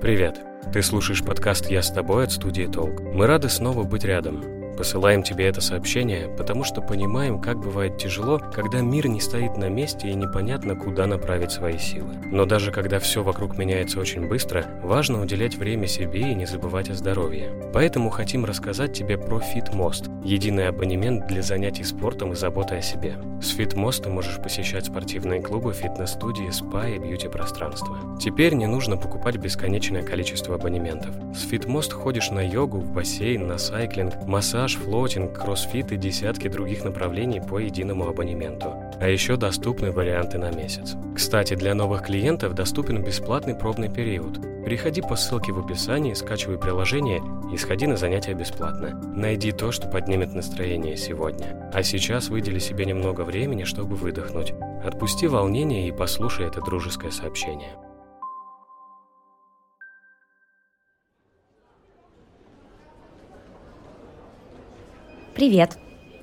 Привет! Ты слушаешь подкаст «Я с тобой» от студии «Толк». Мы рады снова быть рядом. Посылаем тебе это сообщение, потому что понимаем, как бывает тяжело, когда мир не стоит на месте и непонятно, куда направить свои силы. Но даже когда все вокруг меняется очень быстро, важно уделять время себе и не забывать о здоровье. Поэтому хотим рассказать тебе про FitMost – единый абонемент для занятий спортом и заботы о себе. С FitMost ты можешь посещать спортивные клубы, фитнес-студии, спа и бьюти-пространства. Теперь не нужно покупать бесконечное количество абонементов. С FitMost ходишь на йогу, в бассейн, на сайклинг, массаж, массаж, флотинг, кроссфит и десятки других направлений по единому абонементу. А еще доступны варианты на месяц. Кстати, для новых клиентов доступен бесплатный пробный период. Переходи по ссылке в описании, скачивай приложение и сходи на занятия бесплатно. Найди то, что поднимет настроение сегодня. А сейчас выдели себе немного времени, чтобы выдохнуть. Отпусти волнение и послушай это дружеское сообщение. Привет,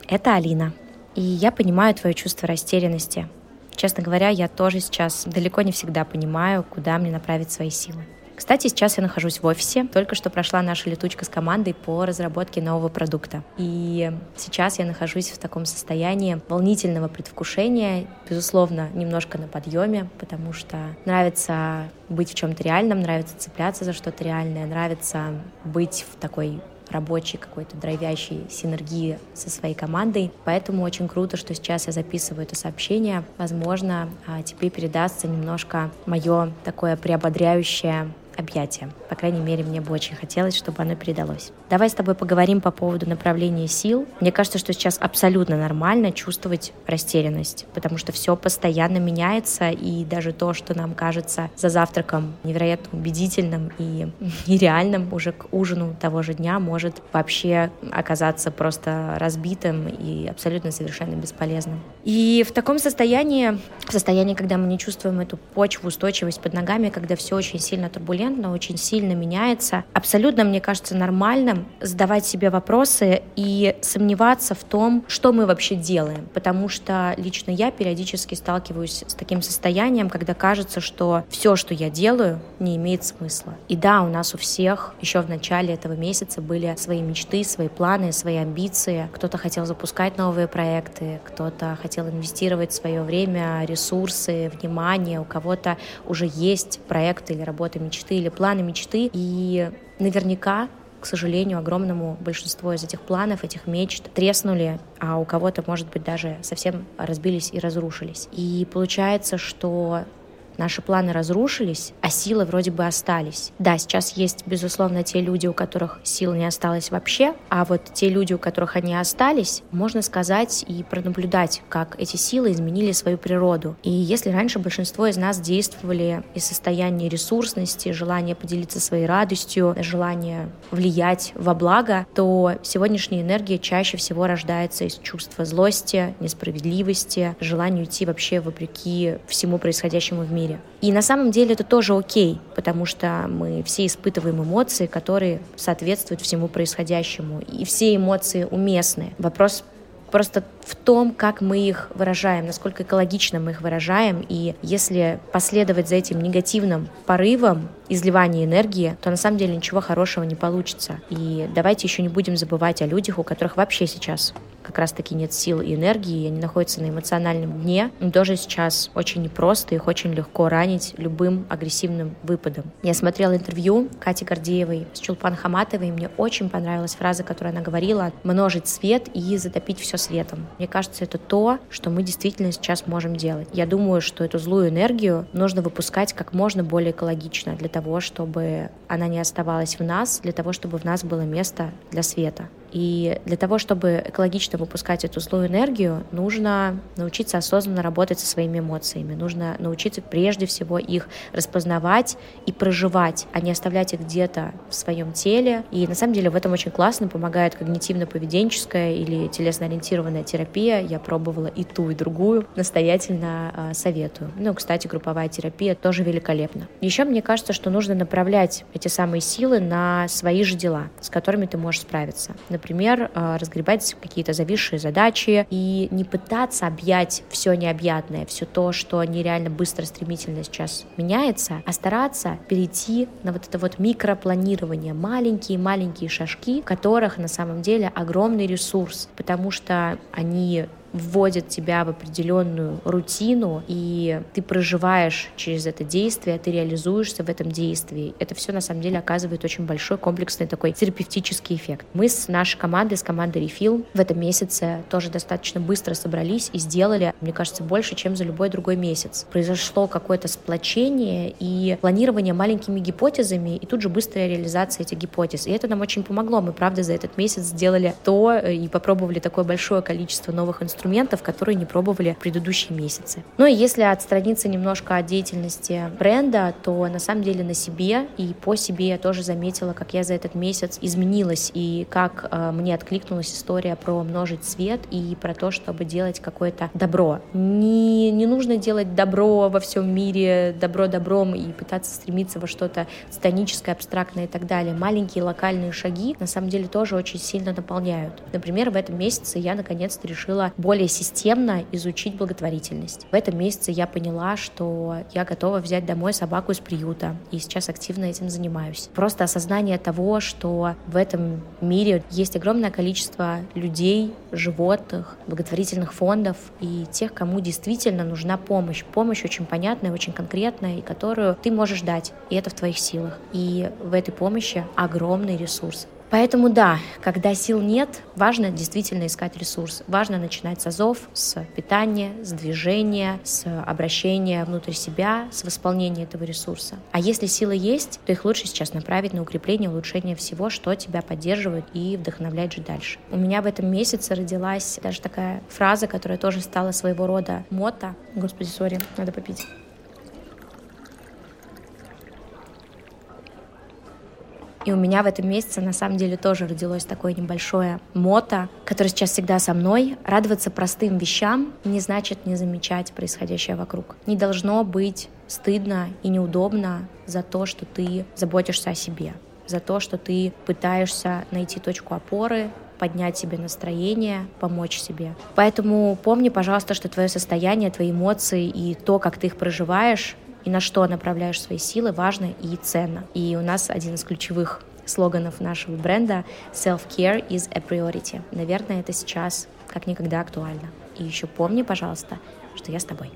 это Алина. И я понимаю твое чувство растерянности. Честно говоря, я тоже сейчас далеко не всегда понимаю, куда мне направить свои силы. Кстати, сейчас я нахожусь в офисе. Только что прошла наша летучка с командой по разработке нового продукта. И сейчас я нахожусь в таком состоянии волнительного предвкушения, безусловно, немножко на подъеме, потому что нравится быть в чем-то реальном, нравится цепляться за что-то реальное, нравится быть в такой рабочей какой-то драйвящей синергии со своей командой. Поэтому очень круто, что сейчас я записываю это сообщение. Возможно, а, тебе передастся немножко мое такое приободряющее объятия. По крайней мере, мне бы очень хотелось, чтобы оно передалось. Давай с тобой поговорим по поводу направления сил. Мне кажется, что сейчас абсолютно нормально чувствовать растерянность, потому что все постоянно меняется, и даже то, что нам кажется за завтраком невероятно убедительным и нереальным уже к ужину того же дня, может вообще оказаться просто разбитым и абсолютно совершенно бесполезным. И в таком состоянии, в состоянии, когда мы не чувствуем эту почву, устойчивость под ногами, когда все очень сильно турбулентно, очень сильно меняется. Абсолютно, мне кажется, нормальным задавать себе вопросы и сомневаться в том, что мы вообще делаем. Потому что лично я периодически сталкиваюсь с таким состоянием, когда кажется, что все, что я делаю, не имеет смысла. И да, у нас у всех еще в начале этого месяца были свои мечты, свои планы, свои амбиции. Кто-то хотел запускать новые проекты, кто-то хотел инвестировать свое время, ресурсы, внимание, у кого-то уже есть проект или работа мечты или планы мечты. И наверняка к сожалению, огромному большинству из этих планов, этих мечт треснули, а у кого-то, может быть, даже совсем разбились и разрушились. И получается, что наши планы разрушились, а силы вроде бы остались. Да, сейчас есть, безусловно, те люди, у которых сил не осталось вообще, а вот те люди, у которых они остались, можно сказать и пронаблюдать, как эти силы изменили свою природу. И если раньше большинство из нас действовали из состояния ресурсности, желания поделиться своей радостью, желания влиять во благо, то сегодняшняя энергия чаще всего рождается из чувства злости, несправедливости, желания уйти вообще вопреки всему происходящему в мире мире. И на самом деле это тоже окей, потому что мы все испытываем эмоции, которые соответствуют всему происходящему. И все эмоции уместны. Вопрос просто в том, как мы их выражаем, насколько экологично мы их выражаем. И если последовать за этим негативным порывом изливания энергии, то на самом деле ничего хорошего не получится. И давайте еще не будем забывать о людях, у которых вообще сейчас как раз-таки нет сил и энергии, и они находятся на эмоциональном дне. Им тоже сейчас очень непросто, их очень легко ранить любым агрессивным выпадом. Я смотрела интервью Кати Гордеевой с Чулпан Хаматовой, и мне очень понравилась фраза, которую она говорила, множить свет и затопить все светом. Мне кажется, это то, что мы действительно сейчас можем делать. Я думаю, что эту злую энергию нужно выпускать как можно более экологично для того, чтобы она не оставалась в нас, для того, чтобы в нас было место для света. И для того, чтобы экологично выпускать эту злую энергию, нужно научиться осознанно работать со своими эмоциями. Нужно научиться прежде всего их распознавать и проживать, а не оставлять их где-то в своем теле. И на самом деле в этом очень классно помогает когнитивно-поведенческая или телесно-ориентированная терапия. Я пробовала и ту, и другую. Настоятельно э, советую. Ну, кстати, групповая терапия тоже великолепна. Еще мне кажется, что нужно направлять эти самые силы на свои же дела, с которыми ты можешь справиться. Например, э, разгребать какие-то зависшие задачи и не пытаться объять все необъятное, все то, что нереально быстро, стремительно сейчас меняется, а стараться перейти на вот это вот микропланирование, маленькие-маленькие шажки, в которых на самом деле огромный ресурс, потому что они вводит тебя в определенную рутину, и ты проживаешь через это действие, ты реализуешься в этом действии. Это все на самом деле оказывает очень большой комплексный такой терапевтический эффект. Мы с нашей командой, с командой Refill в этом месяце тоже достаточно быстро собрались и сделали, мне кажется, больше, чем за любой другой месяц. Произошло какое-то сплочение и планирование маленькими гипотезами, и тут же быстрая реализация этих гипотез. И это нам очень помогло. Мы, правда, за этот месяц сделали то э, и попробовали такое большое количество новых инструментов, инструментов, которые не пробовали в предыдущие месяцы. Ну и если отстраниться немножко от деятельности бренда, то на самом деле на себе и по себе я тоже заметила, как я за этот месяц изменилась и как э, мне откликнулась история про множить свет и про то, чтобы делать какое-то добро. Не, не нужно делать добро во всем мире, добро добром и пытаться стремиться во что-то станическое, абстрактное и так далее. Маленькие локальные шаги на самом деле тоже очень сильно наполняют. Например, в этом месяце я наконец-то решила больше более системно изучить благотворительность. В этом месяце я поняла, что я готова взять домой собаку из приюта, и сейчас активно этим занимаюсь. Просто осознание того, что в этом мире есть огромное количество людей, животных, благотворительных фондов и тех, кому действительно нужна помощь. Помощь очень понятная, очень конкретная, и которую ты можешь дать, и это в твоих силах. И в этой помощи огромный ресурс. Поэтому да, когда сил нет, важно действительно искать ресурс. Важно начинать с азов, с питания, с движения, с обращения внутрь себя, с восполнения этого ресурса. А если силы есть, то их лучше сейчас направить на укрепление, улучшение всего, что тебя поддерживает и вдохновляет жить дальше. У меня в этом месяце родилась даже такая фраза, которая тоже стала своего рода мото. Господи, сори, надо попить. И у меня в этом месяце на самом деле тоже родилось такое небольшое мото, которое сейчас всегда со мной. Радоваться простым вещам не значит не замечать происходящее вокруг. Не должно быть стыдно и неудобно за то, что ты заботишься о себе, за то, что ты пытаешься найти точку опоры, поднять себе настроение, помочь себе. Поэтому помни, пожалуйста, что твое состояние, твои эмоции и то, как ты их проживаешь, и на что направляешь свои силы, важно и ценно. И у нас один из ключевых слоганов нашего бренда «Self-care is a priority». Наверное, это сейчас как никогда актуально. И еще помни, пожалуйста, что я с тобой.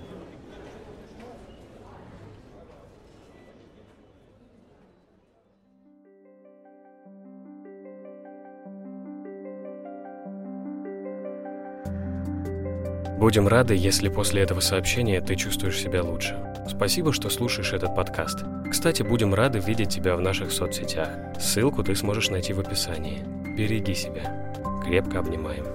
Будем рады, если после этого сообщения ты чувствуешь себя лучше. Спасибо, что слушаешь этот подкаст. Кстати, будем рады видеть тебя в наших соцсетях. Ссылку ты сможешь найти в описании. Береги себя. Крепко обнимаем.